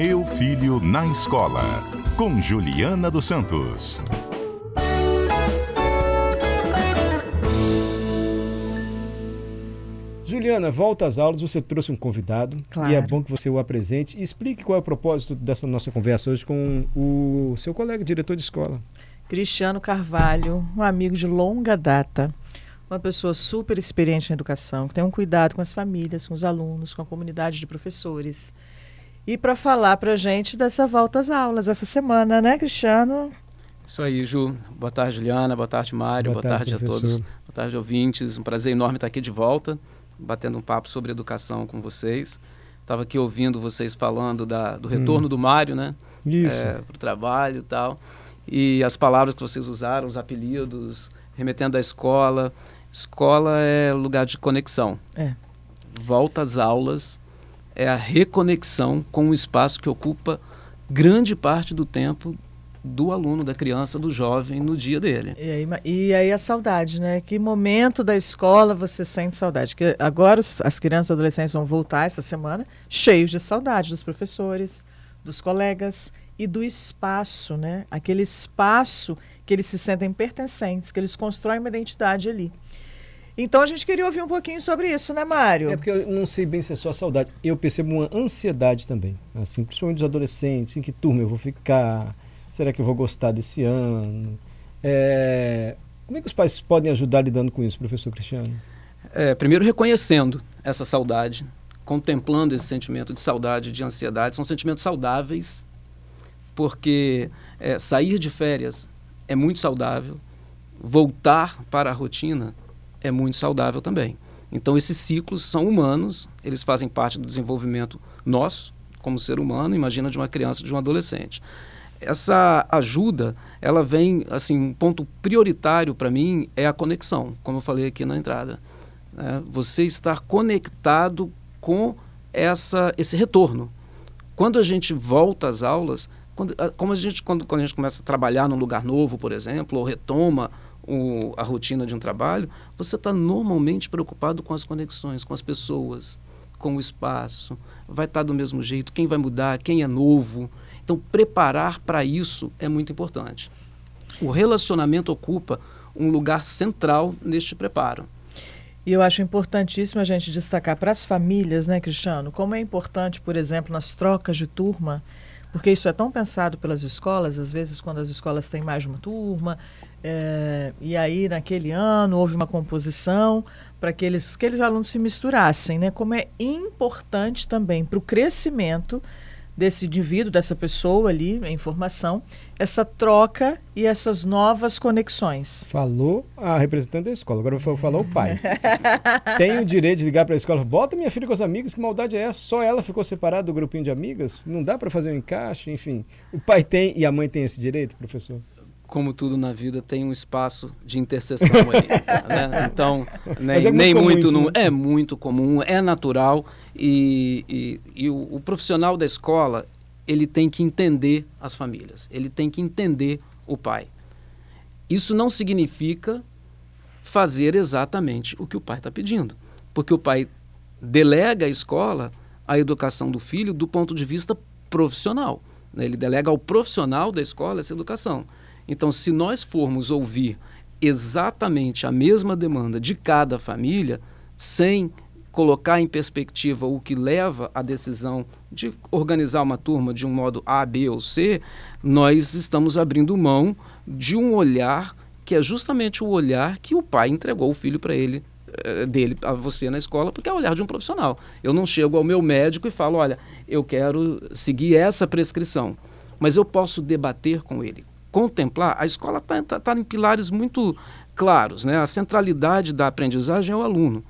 Meu Filho na Escola, com Juliana dos Santos. Juliana, volta às aulas, você trouxe um convidado claro. e é bom que você o apresente e explique qual é o propósito dessa nossa conversa hoje com o seu colega diretor de escola. Cristiano Carvalho, um amigo de longa data, uma pessoa super experiente em educação, que tem um cuidado com as famílias, com os alunos, com a comunidade de professores. E para falar para a gente dessa volta às aulas essa semana, né, Cristiano? Isso aí, Ju. Boa tarde, Juliana. Boa tarde, Mário. Boa, Boa tarde, tarde, a todos. Boa tarde, ouvintes. Um prazer enorme estar aqui de volta, batendo um papo sobre educação com vocês. Estava aqui ouvindo vocês falando da, do retorno hum. do Mário, né? Isso. É, para o trabalho e tal. E as palavras que vocês usaram, os apelidos, remetendo à escola. Escola é lugar de conexão. É. Volta às aulas é a reconexão com o espaço que ocupa grande parte do tempo do aluno, da criança, do jovem no dia dele. E aí, e aí a saudade, né? Que momento da escola você sente saudade? Que agora as crianças e adolescentes vão voltar essa semana cheios de saudade dos professores, dos colegas e do espaço, né? Aquele espaço que eles se sentem pertencentes, que eles constroem uma identidade ali. Então a gente queria ouvir um pouquinho sobre isso, né, Mário? É porque eu não sei bem se é só saudade. Eu percebo uma ansiedade também, assim, principalmente dos adolescentes, em que turma eu vou ficar, será que eu vou gostar desse ano? É... Como é que os pais podem ajudar lidando com isso, professor Cristiano? É, primeiro reconhecendo essa saudade, contemplando esse sentimento de saudade, de ansiedade, são sentimentos saudáveis, porque é, sair de férias é muito saudável, voltar para a rotina é muito saudável também. Então, esses ciclos são humanos, eles fazem parte do desenvolvimento nosso, como ser humano, imagina de uma criança, de um adolescente. Essa ajuda, ela vem, assim, um ponto prioritário para mim é a conexão, como eu falei aqui na entrada. É, você estar conectado com essa, esse retorno. Quando a gente volta às aulas, quando, como a gente, quando, quando a gente começa a trabalhar num lugar novo, por exemplo, ou retoma o, a rotina de um trabalho, você está normalmente preocupado com as conexões, com as pessoas, com o espaço. Vai estar tá do mesmo jeito, quem vai mudar, quem é novo. Então, preparar para isso é muito importante. O relacionamento ocupa um lugar central neste preparo. E eu acho importantíssimo a gente destacar para as famílias, né, Cristiano, como é importante, por exemplo, nas trocas de turma, porque isso é tão pensado pelas escolas, às vezes quando as escolas têm mais de uma turma, é, e aí, naquele ano, houve uma composição para que aqueles, aqueles alunos se misturassem, né? Como é importante também para o crescimento desse indivíduo, dessa pessoa ali, a informação, essa troca e essas novas conexões. Falou a representante da escola, agora vou falar o pai. Tem o direito de ligar para a escola, bota minha filha com as amigas, que maldade é essa? Só ela ficou separada do grupinho de amigas? Não dá para fazer um encaixe, enfim. O pai tem e a mãe tem esse direito, professor? Como tudo na vida, tem um espaço de interseção aí. né? Então, nem, é nem muito, muito isso, né? é muito comum, é natural e, e, e o, o, profissional da escola ele tem que entender as famílias, ele tem que entender o pai. Isso não significa fazer exatamente o que o pai está pedindo, porque o pai delega à escola a educação do filho do ponto de vista profissional. Né? Ele delega ao profissional da escola essa educação. Então, se nós formos ouvir exatamente a mesma demanda de cada família, sem colocar em perspectiva o que leva à decisão de organizar uma turma de um modo A, B ou C, nós estamos abrindo mão de um olhar que é justamente o olhar que o pai entregou o filho para ele eh, dele a você na escola, porque é o olhar de um profissional. Eu não chego ao meu médico e falo, olha, eu quero seguir essa prescrição, mas eu posso debater com ele contemplar, a escola está tá, tá em pilares muito claros. Né? A centralidade da aprendizagem é o aluno,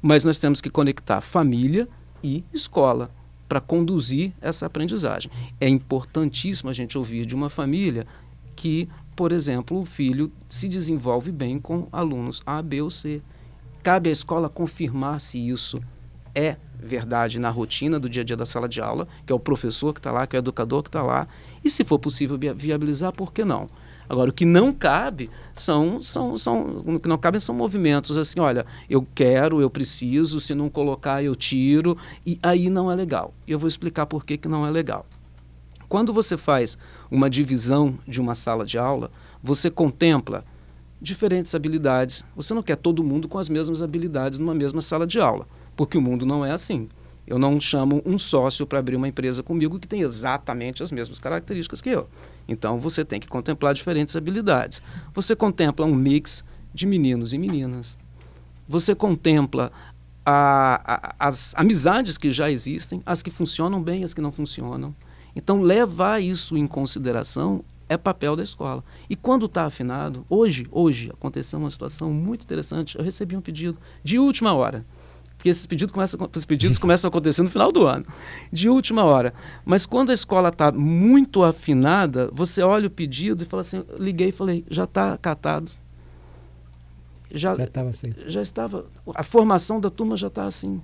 mas nós temos que conectar família e escola para conduzir essa aprendizagem. É importantíssimo a gente ouvir de uma família que, por exemplo, o filho se desenvolve bem com alunos A, B ou C. Cabe à escola confirmar se isso é verdade na rotina do dia a dia da sala de aula, que é o professor que está lá, que é o educador que está lá, e se for possível viabilizar, por que não? Agora, o que não cabe são, são, são, o que não cabe são movimentos assim, olha, eu quero, eu preciso, se não colocar eu tiro, e aí não é legal. E eu vou explicar por que, que não é legal. quando você faz uma divisão de uma sala de aula, você contempla diferentes habilidades. Você não quer todo mundo com as mesmas habilidades numa mesma sala de aula, porque o mundo não é assim. Eu não chamo um sócio para abrir uma empresa comigo que tem exatamente as mesmas características que eu. Então você tem que contemplar diferentes habilidades. Você contempla um mix de meninos e meninas. Você contempla a, a, as amizades que já existem, as que funcionam bem, as que não funcionam. Então levar isso em consideração é papel da escola. E quando está afinado, hoje, hoje aconteceu uma situação muito interessante. Eu recebi um pedido de última hora porque esses pedidos, começam, esses pedidos começam a acontecer no final do ano, de última hora. Mas quando a escola está muito afinada, você olha o pedido e fala assim, liguei e falei, já está acatado. Já, já, assim. já estava, a formação da turma já está assim.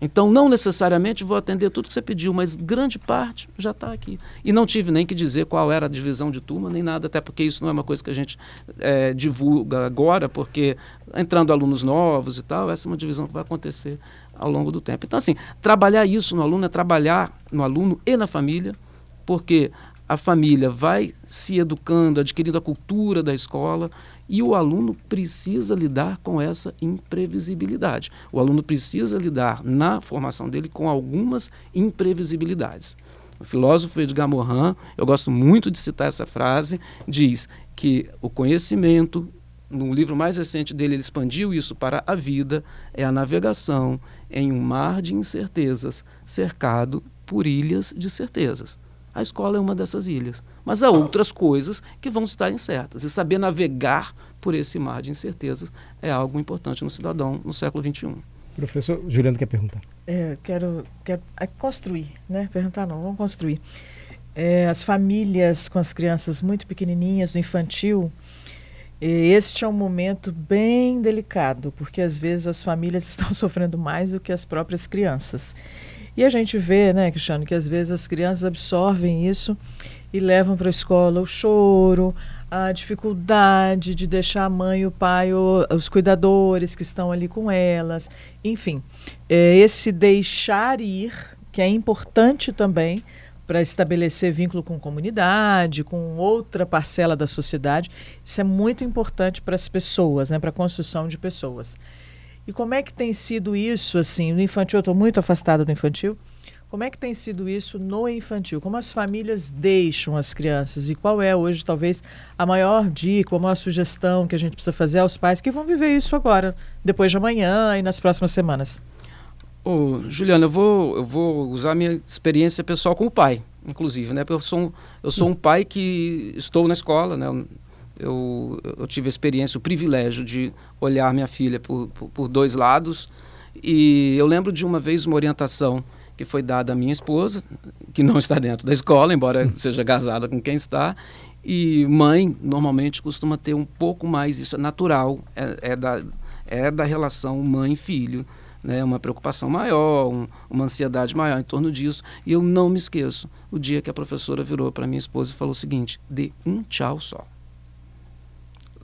Então, não necessariamente vou atender tudo que você pediu, mas grande parte já está aqui. E não tive nem que dizer qual era a divisão de turma, nem nada, até porque isso não é uma coisa que a gente é, divulga agora, porque entrando alunos novos e tal, essa é uma divisão que vai acontecer ao longo do tempo. Então, assim, trabalhar isso no aluno é trabalhar no aluno e na família, porque a família vai se educando, adquirindo a cultura da escola, e o aluno precisa lidar com essa imprevisibilidade. O aluno precisa lidar na formação dele com algumas imprevisibilidades. O filósofo Edgar Morin, eu gosto muito de citar essa frase, diz que o conhecimento, no livro mais recente dele, ele expandiu isso para a vida, é a navegação em um mar de incertezas, cercado por ilhas de certezas. A escola é uma dessas ilhas. Mas há outras coisas que vão estar incertas. E saber navegar por esse mar de incertezas é algo importante no cidadão no século XXI. Professor Juliano quer perguntar. É, quero, quero é, construir, né? Perguntar não, vamos construir. É, as famílias com as crianças muito pequenininhas, no infantil, este é um momento bem delicado, porque às vezes as famílias estão sofrendo mais do que as próprias crianças. E a gente vê, né, Cristiano, que às vezes as crianças absorvem isso e levam para a escola o choro, a dificuldade de deixar a mãe, o pai, os cuidadores que estão ali com elas. Enfim, é esse deixar ir, que é importante também para estabelecer vínculo com comunidade, com outra parcela da sociedade. Isso é muito importante para as pessoas, né, para a construção de pessoas. E como é que tem sido isso, assim, no infantil? Eu estou muito afastada do infantil. Como é que tem sido isso no infantil? Como as famílias deixam as crianças? E qual é hoje, talvez, a maior dica, a maior sugestão que a gente precisa fazer aos pais que vão viver isso agora, depois de amanhã e nas próximas semanas? Ô, Juliana, eu vou, eu vou usar minha experiência pessoal como pai, inclusive, né? Porque eu sou um, eu sou um pai que estou na escola, né? Eu, eu tive a experiência, o privilégio de olhar minha filha por, por, por, dois lados. E eu lembro de uma vez uma orientação que foi dada à minha esposa, que não está dentro da escola, embora seja casada com quem está. E mãe, normalmente, costuma ter um pouco mais, isso é natural, é, é da, é da relação mãe-filho. Né, uma preocupação maior, um, uma ansiedade maior em torno disso. E eu não me esqueço o dia que a professora virou para minha esposa e falou o seguinte: dê um tchau só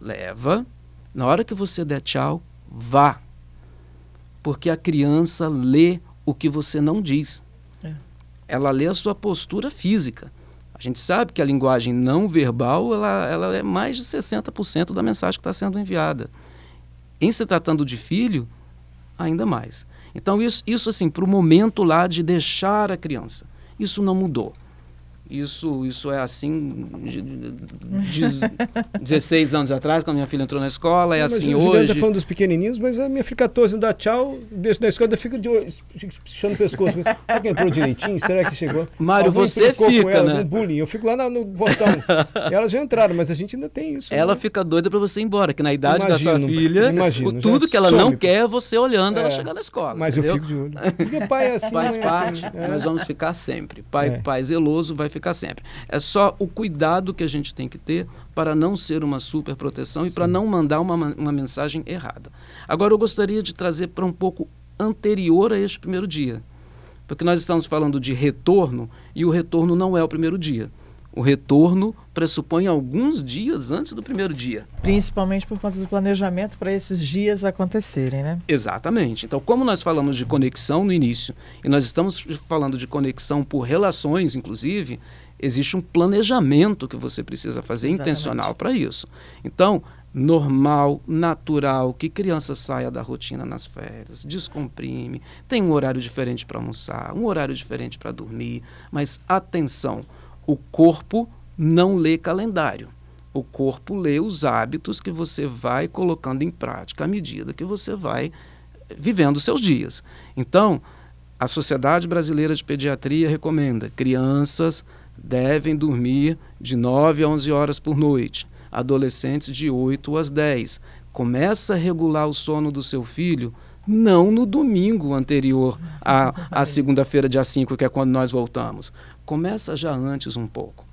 leva. Na hora que você der tchau, vá. Porque a criança lê o que você não diz. É. Ela lê a sua postura física. A gente sabe que a linguagem não verbal ela, ela é mais de 60% da mensagem que está sendo enviada. Em se tratando de filho, ainda mais. Então, isso, isso assim, para o momento lá de deixar a criança, isso não mudou. Isso, isso é assim de, de 16 anos atrás, quando minha filha entrou na escola, é mas assim o hoje. está falando dos pequenininhos, mas a minha filha 14 dá tchau, deixa na escola, fica de puxando o pescoço. Será que entrou direitinho? Será que chegou? Mário, Alguém você fica, ela, né? No bullying. Eu fico lá no, no portão. elas já entraram, mas a gente ainda tem isso. Ela né? fica doida para você ir embora, que na idade imagino, da sua filha, imagino, tudo que ela some. não quer é você olhando é, ela chegar na escola. Mas entendeu? eu fico de olho. Porque pai é assim. Faz é parte, assim, é. nós vamos ficar sempre. Pai, é. pai zeloso vai ficar sempre. É só o cuidado que a gente tem que ter para não ser uma superproteção Sim. e para não mandar uma, uma mensagem errada. Agora, eu gostaria de trazer para um pouco anterior a este primeiro dia, porque nós estamos falando de retorno e o retorno não é o primeiro dia. O retorno pressupõe alguns dias antes do primeiro dia. Principalmente por conta do planejamento para esses dias acontecerem, né? Exatamente. Então, como nós falamos de conexão no início, e nós estamos falando de conexão por relações, inclusive, existe um planejamento que você precisa fazer Exatamente. intencional para isso. Então, normal, natural, que criança saia da rotina nas férias, descomprime, tem um horário diferente para almoçar, um horário diferente para dormir, mas atenção, o corpo não lê calendário. O corpo lê os hábitos que você vai colocando em prática à medida que você vai vivendo os seus dias. Então, a Sociedade Brasileira de Pediatria recomenda crianças devem dormir de 9 a 11 horas por noite adolescentes de 8 às 10. Começa a regular o sono do seu filho não no domingo anterior à, à segunda-feira, dia 5, que é quando nós voltamos. Começa já antes um pouco.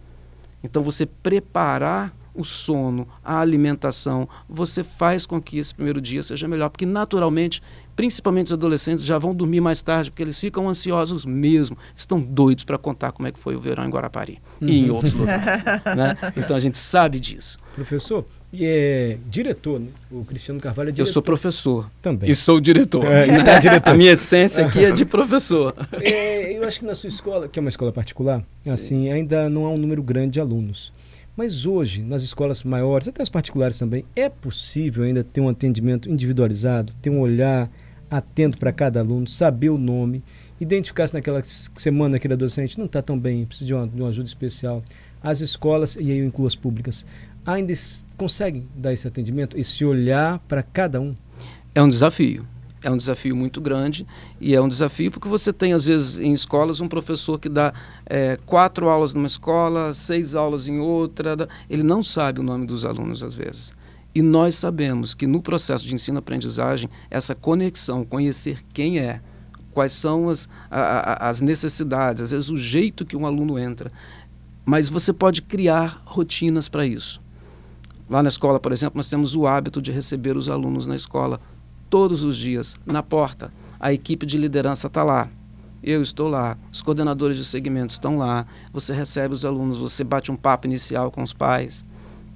Então, você preparar o sono, a alimentação, você faz com que esse primeiro dia seja melhor, porque naturalmente, principalmente os adolescentes, já vão dormir mais tarde, porque eles ficam ansiosos mesmo, estão doidos para contar como é que foi o verão em Guarapari uhum. e em uhum. outros lugares. né? Então a gente sabe disso. Professor, e é diretor, né? O Cristiano Carvalho é diretor. Eu sou professor. Também. E sou diretor. É, está diretor. A minha essência aqui é de professor. É, eu acho que na sua escola, que é uma escola particular, Sim. assim, ainda não há um número grande de alunos. Mas hoje, nas escolas maiores, até as particulares também, é possível ainda ter um atendimento individualizado, ter um olhar atento para cada aluno, saber o nome, identificar se naquela semana aquele adolescente não está tão bem, precisa de uma, de uma ajuda especial. As escolas, e aí eu incluo as públicas, ainda conseguem dar esse atendimento, esse olhar para cada um? É um desafio. É um desafio muito grande e é um desafio porque você tem, às vezes, em escolas, um professor que dá é, quatro aulas numa escola, seis aulas em outra. Ele não sabe o nome dos alunos, às vezes. E nós sabemos que no processo de ensino-aprendizagem, essa conexão, conhecer quem é, quais são as, a, a, as necessidades, às vezes o jeito que um aluno entra. Mas você pode criar rotinas para isso. Lá na escola, por exemplo, nós temos o hábito de receber os alunos na escola todos os dias, na porta. A equipe de liderança está lá. Eu estou lá, os coordenadores de segmentos estão lá. Você recebe os alunos, você bate um papo inicial com os pais.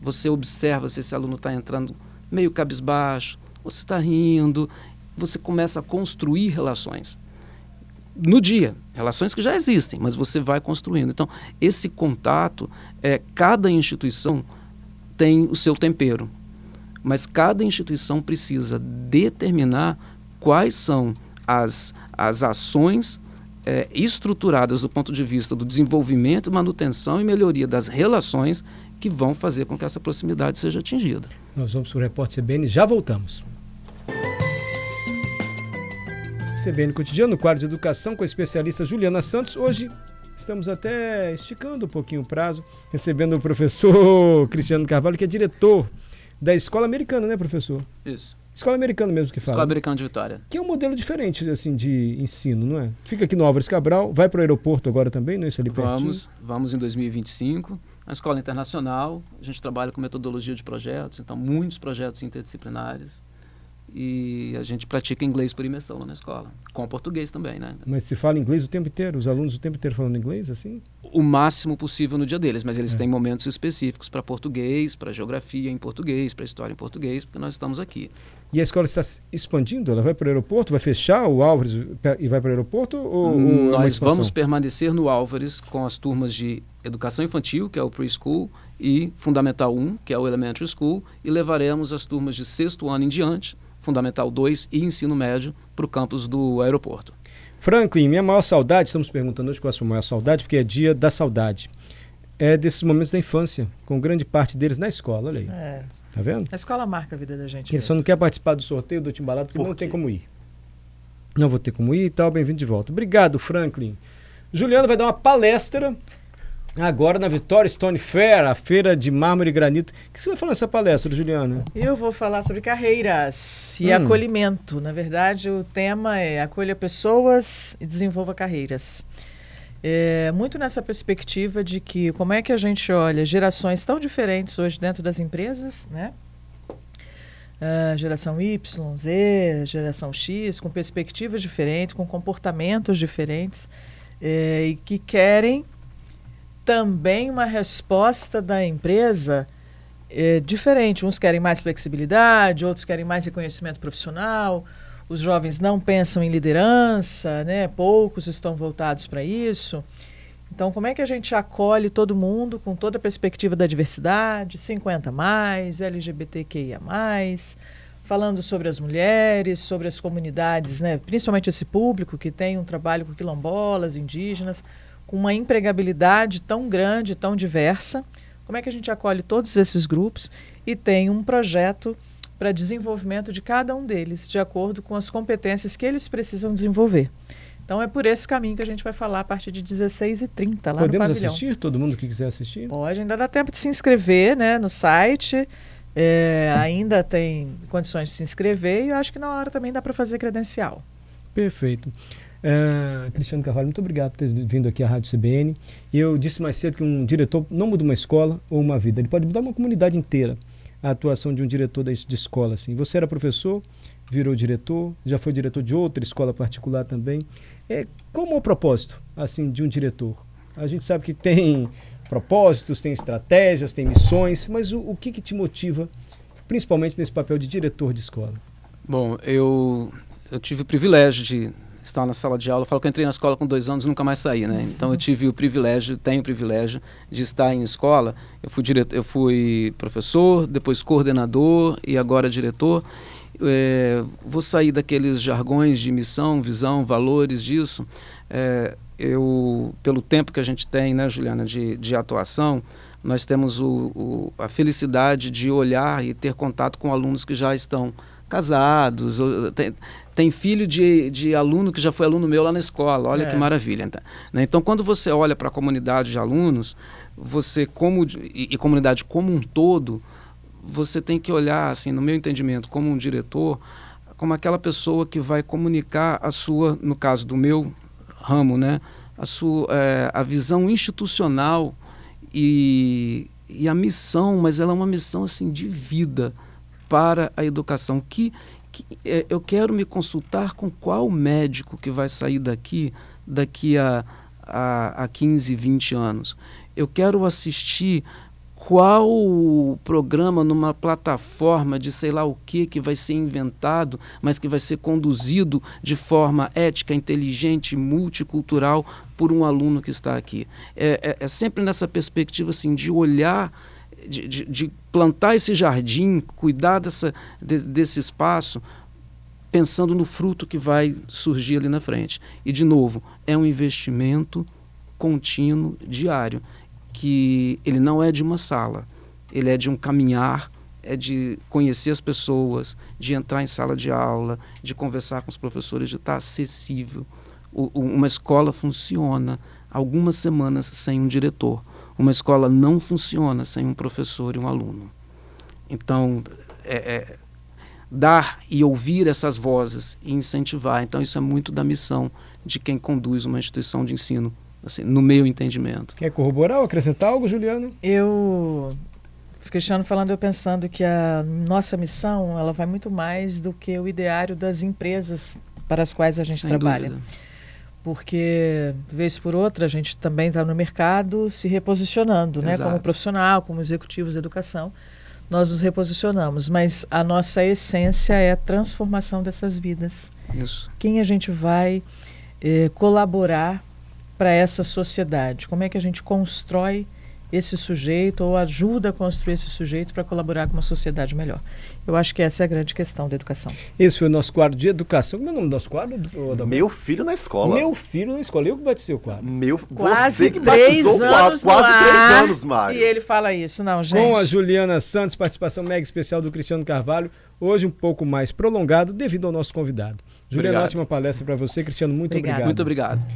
Você observa se esse aluno está entrando meio cabisbaixo, você está rindo. Você começa a construir relações no dia, relações que já existem, mas você vai construindo. Então, esse contato, é, cada instituição tem o seu tempero, mas cada instituição precisa determinar quais são as, as ações é, estruturadas do ponto de vista do desenvolvimento, manutenção e melhoria das relações que vão fazer com que essa proximidade seja atingida. Nós vamos para o Repórter CBN já voltamos. CBN Cotidiano, quadro de educação com a especialista Juliana Santos. Hoje estamos até esticando um pouquinho o prazo, recebendo o professor Cristiano Carvalho, que é diretor da escola americana, né, professor? Isso. Escola americana mesmo que fala. Escola né? americana de Vitória. Que é um modelo diferente assim de ensino, não é? Fica aqui no Álvares Cabral, vai para o aeroporto agora também, não é isso ali Vamos, pertinho? vamos em 2025. A escola internacional, a gente trabalha com metodologia de projetos, então muitos projetos interdisciplinares e a gente pratica inglês por imersão na escola, com português também, né? Mas se fala inglês o tempo inteiro, os alunos o tempo inteiro falando inglês, assim? O máximo possível no dia deles, mas eles é. têm momentos específicos para português, para geografia em português, para história em português, porque nós estamos aqui. E a escola está expandindo? Ela vai para o aeroporto? Vai fechar o Álvares e vai para o aeroporto? Ou, ou é nós vamos permanecer no Álvares com as turmas de educação infantil, que é o preschool, e Fundamental 1, que é o Elementary School, e levaremos as turmas de sexto ano em diante Fundamental 2 e ensino médio para o campus do aeroporto. Franklin, minha maior saudade, estamos perguntando hoje qual é a sua maior saudade, porque é dia da saudade. É desses momentos da infância, com grande parte deles na escola, olha aí. É. Tá vendo? A escola marca a vida da gente. Ele mesmo. só não quer participar do sorteio do Timbalado porque Por não tem como ir. Não vou ter como ir e tal, bem-vindo de volta. Obrigado, Franklin. Juliano vai dar uma palestra Agora na Vitória Stone Fair, a feira de mármore e granito. O que você vai falar nessa palestra, Juliana? Eu vou falar sobre carreiras e hum. acolhimento. Na verdade, o tema é acolha pessoas e desenvolva carreiras. É, muito nessa perspectiva de que como é que a gente olha gerações tão diferentes hoje dentro das empresas, né? Uh, geração Y, Z, geração X, com perspectivas diferentes, com comportamentos diferentes, é, e que querem também uma resposta da empresa é, diferente. Uns querem mais flexibilidade, outros querem mais reconhecimento profissional. Os jovens não pensam em liderança, né? poucos estão voltados para isso. Então, como é que a gente acolhe todo mundo com toda a perspectiva da diversidade, 50 mais, LGBTQIA falando sobre as mulheres, sobre as comunidades, né? principalmente esse público que tem um trabalho com quilombolas, indígenas, com uma empregabilidade tão grande, tão diversa. Como é que a gente acolhe todos esses grupos e tem um projeto para desenvolvimento de cada um deles, de acordo com as competências que eles precisam desenvolver. Então é por esse caminho que a gente vai falar a partir de 16h30 lá Podemos no pavilhão. assistir? Todo mundo que quiser assistir? Pode, ainda dá tempo de se inscrever né, no site. É, ainda tem condições de se inscrever e eu acho que na hora também dá para fazer credencial. Perfeito. Uh, Cristiano Carvalho, muito obrigado por ter vindo aqui à Rádio CBN. Eu disse mais cedo que um diretor não muda uma escola ou uma vida, ele pode mudar uma comunidade inteira. A atuação de um diretor de escola. Assim. Você era professor, virou diretor, já foi diretor de outra escola particular também. É, como o propósito assim de um diretor? A gente sabe que tem propósitos, tem estratégias, tem missões, mas o, o que, que te motiva, principalmente nesse papel de diretor de escola? Bom, eu, eu tive o privilégio de estar na sala de aula. Eu falo que eu entrei na escola com dois anos e nunca mais saí, né? Então eu tive o privilégio, tenho o privilégio de estar em escola. Eu fui, diretor, eu fui professor, depois coordenador e agora diretor. É, vou sair daqueles jargões de missão, visão, valores disso. É, eu, pelo tempo que a gente tem, né, Juliana, de, de atuação, nós temos o, o, a felicidade de olhar e ter contato com alunos que já estão casados, tem, tem filho de, de aluno que já foi aluno meu lá na escola, olha é. que maravilha. Então, né? então, quando você olha para a comunidade de alunos, você como e, e, comunidade como um todo, você tem que olhar, assim, no meu entendimento, como um diretor, como aquela pessoa que vai comunicar a sua, no caso do meu ramo, né? A, sua, é, a visão institucional e, e a missão, mas ela é uma missão assim de vida para a educação. Que, eu quero me consultar com qual médico que vai sair daqui daqui a, a, a 15, 20 anos. Eu quero assistir qual programa numa plataforma de sei lá o que que vai ser inventado, mas que vai ser conduzido de forma ética, inteligente, multicultural por um aluno que está aqui. É, é, é sempre nessa perspectiva assim de olhar, de, de, de plantar esse jardim, cuidar dessa, de, desse espaço, pensando no fruto que vai surgir ali na frente. E de novo, é um investimento contínuo, diário que ele não é de uma sala, ele é de um caminhar, é de conhecer as pessoas, de entrar em sala de aula, de conversar com os professores, de estar acessível. O, uma escola funciona algumas semanas sem um diretor. Uma escola não funciona sem um professor e um aluno. Então, é, é, dar e ouvir essas vozes e incentivar. Então, isso é muito da missão de quem conduz uma instituição de ensino assim, no meu entendimento. Quer corroborar ou acrescentar algo, Juliano? Eu, Cristiano falando, eu pensando que a nossa missão ela vai muito mais do que o ideário das empresas para as quais a gente Sem trabalha. Dúvida. Porque, vez por outra, a gente também está no mercado se reposicionando, né? como profissional, como executivo de educação nós nos reposicionamos, mas a nossa essência é a transformação dessas vidas. Isso. Quem a gente vai eh, colaborar para essa sociedade? Como é que a gente constrói esse sujeito ou ajuda a construir esse sujeito para colaborar com uma sociedade melhor? Eu acho que essa é a grande questão da educação. Esse foi o nosso quadro de educação. Como é o nome do nosso quadro? Meu filho na escola. Meu filho na escola. Eu que batizei o quadro. Meu, quase você que três anos quadro. Quase três anos, Mário. E ele fala isso, não, gente. Com a Juliana Santos, participação mega especial do Cristiano Carvalho. Hoje um pouco mais prolongado devido ao nosso convidado. Juliana, ótima palestra para você. Cristiano, muito obrigado. obrigado. Muito obrigado.